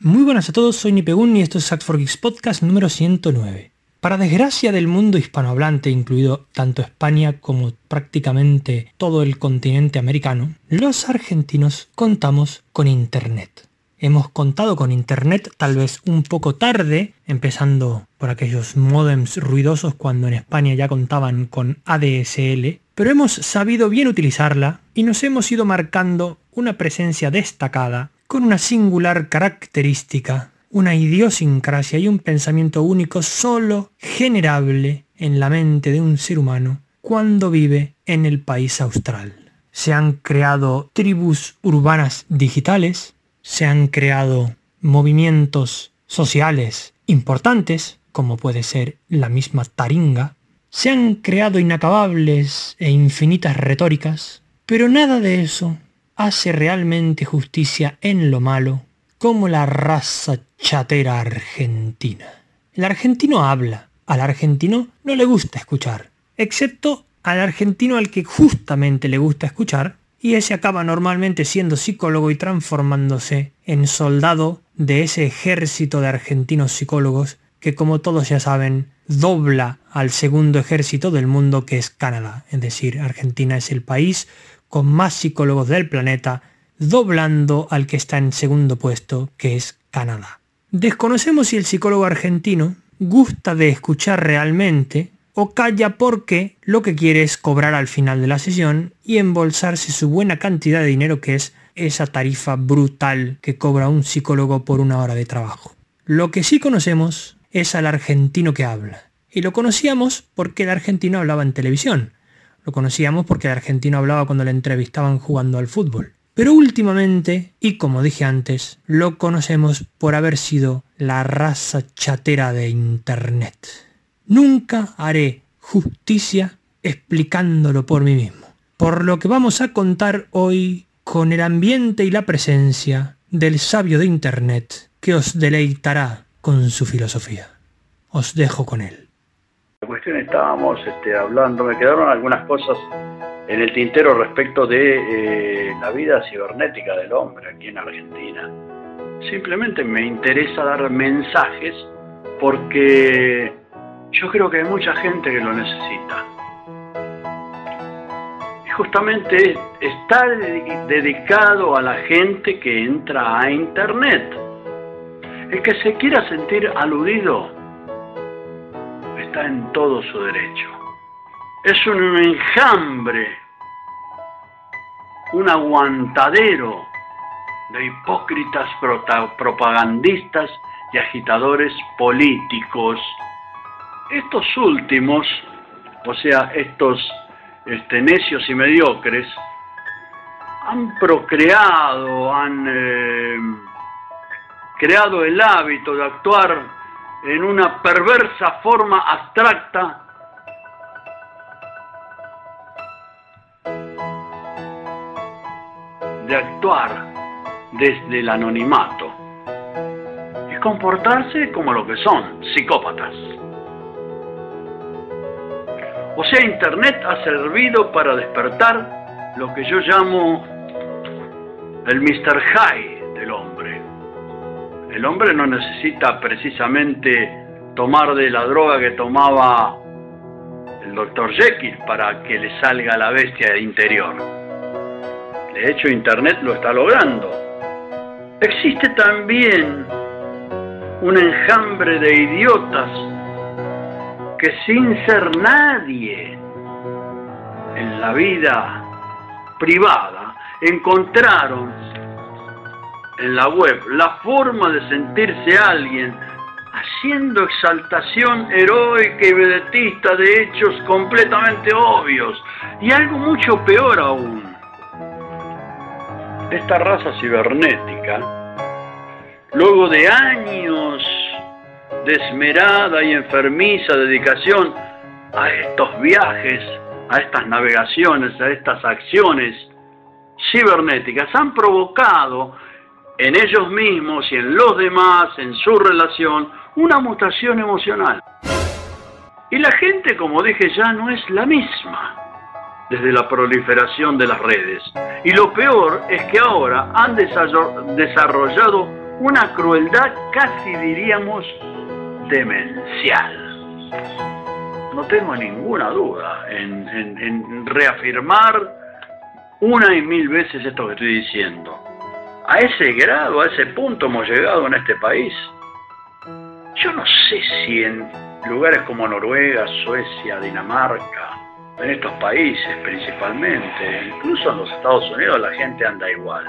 Muy buenas a todos, soy Nipegun y esto es Sax for Geeks Podcast número 109. Para desgracia del mundo hispanohablante, incluido tanto España como prácticamente todo el continente americano, los argentinos contamos con Internet. Hemos contado con Internet tal vez un poco tarde, empezando por aquellos modems ruidosos cuando en España ya contaban con ADSL, pero hemos sabido bien utilizarla y nos hemos ido marcando una presencia destacada con una singular característica, una idiosincrasia y un pensamiento único solo generable en la mente de un ser humano cuando vive en el país austral. Se han creado tribus urbanas digitales, se han creado movimientos sociales importantes, como puede ser la misma taringa, se han creado inacabables e infinitas retóricas, pero nada de eso hace realmente justicia en lo malo como la raza chatera argentina. El argentino habla, al argentino no le gusta escuchar, excepto al argentino al que justamente le gusta escuchar, y ese acaba normalmente siendo psicólogo y transformándose en soldado de ese ejército de argentinos psicólogos que como todos ya saben dobla al segundo ejército del mundo que es Canadá. Es decir, Argentina es el país con más psicólogos del planeta, doblando al que está en segundo puesto, que es Canadá. Desconocemos si el psicólogo argentino gusta de escuchar realmente o calla porque lo que quiere es cobrar al final de la sesión y embolsarse su buena cantidad de dinero que es esa tarifa brutal que cobra un psicólogo por una hora de trabajo. Lo que sí conocemos es al argentino que habla. Y lo conocíamos porque el argentino hablaba en televisión. Lo conocíamos porque el argentino hablaba cuando le entrevistaban jugando al fútbol. Pero últimamente, y como dije antes, lo conocemos por haber sido la raza chatera de Internet. Nunca haré justicia explicándolo por mí mismo. Por lo que vamos a contar hoy con el ambiente y la presencia del sabio de Internet que os deleitará con su filosofía. Os dejo con él. Cuestión estábamos este, hablando, me quedaron algunas cosas en el tintero respecto de eh, la vida cibernética del hombre aquí en Argentina. Simplemente me interesa dar mensajes porque yo creo que hay mucha gente que lo necesita. Y justamente está dedicado a la gente que entra a Internet. El que se quiera sentir aludido está en todo su derecho. Es un enjambre, un aguantadero de hipócritas propagandistas y agitadores políticos estos últimos, o sea, estos este, necios y mediocres, han procreado, han eh, creado el hábito de actuar en una perversa forma abstracta de actuar desde el anonimato y comportarse como lo que son, psicópatas. O sea, Internet ha servido para despertar lo que yo llamo el Mr. High del hombre. El hombre no necesita precisamente tomar de la droga que tomaba el Dr. Jekyll para que le salga la bestia interior. De hecho, Internet lo está logrando. Existe también un enjambre de idiotas que sin ser nadie en la vida privada encontraron en la web la forma de sentirse alguien haciendo exaltación heroica y vedetista de hechos completamente obvios y algo mucho peor aún. Esta raza cibernética, luego de años desmerada y enfermiza dedicación a estos viajes, a estas navegaciones, a estas acciones cibernéticas, han provocado en ellos mismos y en los demás, en su relación, una mutación emocional. Y la gente, como dije ya, no es la misma desde la proliferación de las redes. Y lo peor es que ahora han desarrollado una crueldad casi diríamos demencial. No tengo ninguna duda en, en reafirmar una y mil veces esto que estoy diciendo. A ese grado, a ese punto hemos llegado en este país. Yo no sé si en lugares como Noruega, Suecia, Dinamarca, en estos países principalmente, incluso en los Estados Unidos la gente anda igual.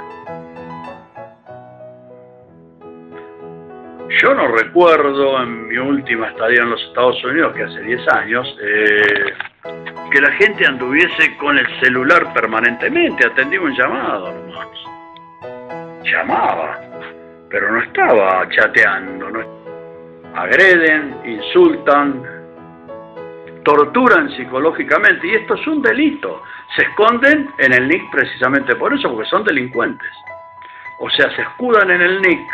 Yo no recuerdo en mi última estadía en los Estados Unidos, que hace 10 años, eh, que la gente anduviese con el celular permanentemente, atendía un llamado nomás. Llamaba, pero no estaba chateando. Agreden, insultan, torturan psicológicamente y esto es un delito. Se esconden en el NIC precisamente por eso, porque son delincuentes. O sea, se escudan en el NIC,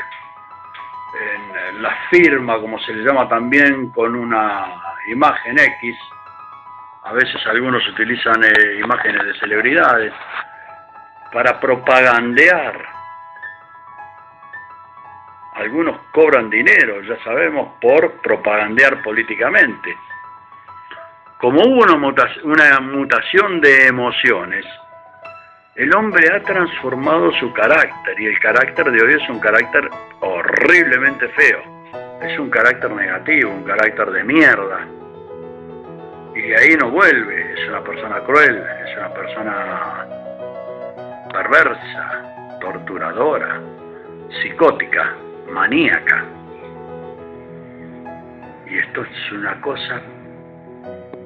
en la firma, como se le llama también, con una imagen X, a veces algunos utilizan eh, imágenes de celebridades para propagandear. Algunos cobran dinero, ya sabemos, por propagandear políticamente. Como hubo una, mutación de emociones, el hombre ha transformado su carácter y el carácter de hoy es un carácter horriblemente feo. Es un carácter negativo, un carácter de mierda y ahí no vuelve, es una persona cruel, es una persona perversa, torturadora, psicótica, maníaca. Y esto es una cosa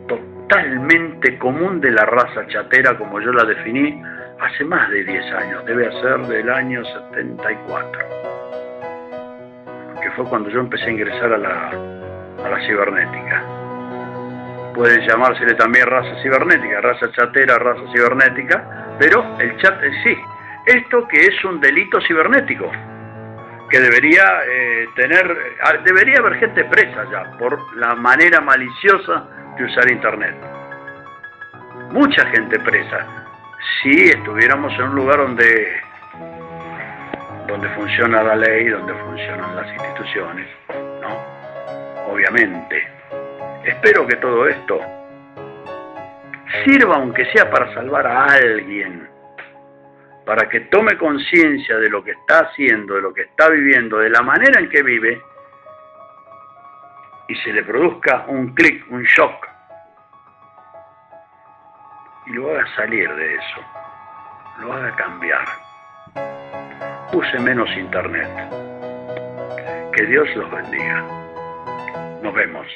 totalmente común de la raza chatera como yo la definí hace más de 10 años, debe ser del año 74, que fue cuando yo empecé a ingresar a la, a la cibernética puede llamársele también raza cibernética, raza chatera, raza cibernética, pero el chat es sí. Esto que es un delito cibernético, que debería eh, tener, ah, debería haber gente presa ya por la manera maliciosa de usar Internet. Mucha gente presa. Si estuviéramos en un lugar donde, donde funciona la ley, donde funcionan las instituciones, ¿no? Obviamente Espero que todo esto sirva aunque sea para salvar a alguien, para que tome conciencia de lo que está haciendo, de lo que está viviendo, de la manera en que vive, y se le produzca un clic, un shock, y lo haga salir de eso, lo haga cambiar. Use menos internet. Que Dios los bendiga. Nos vemos.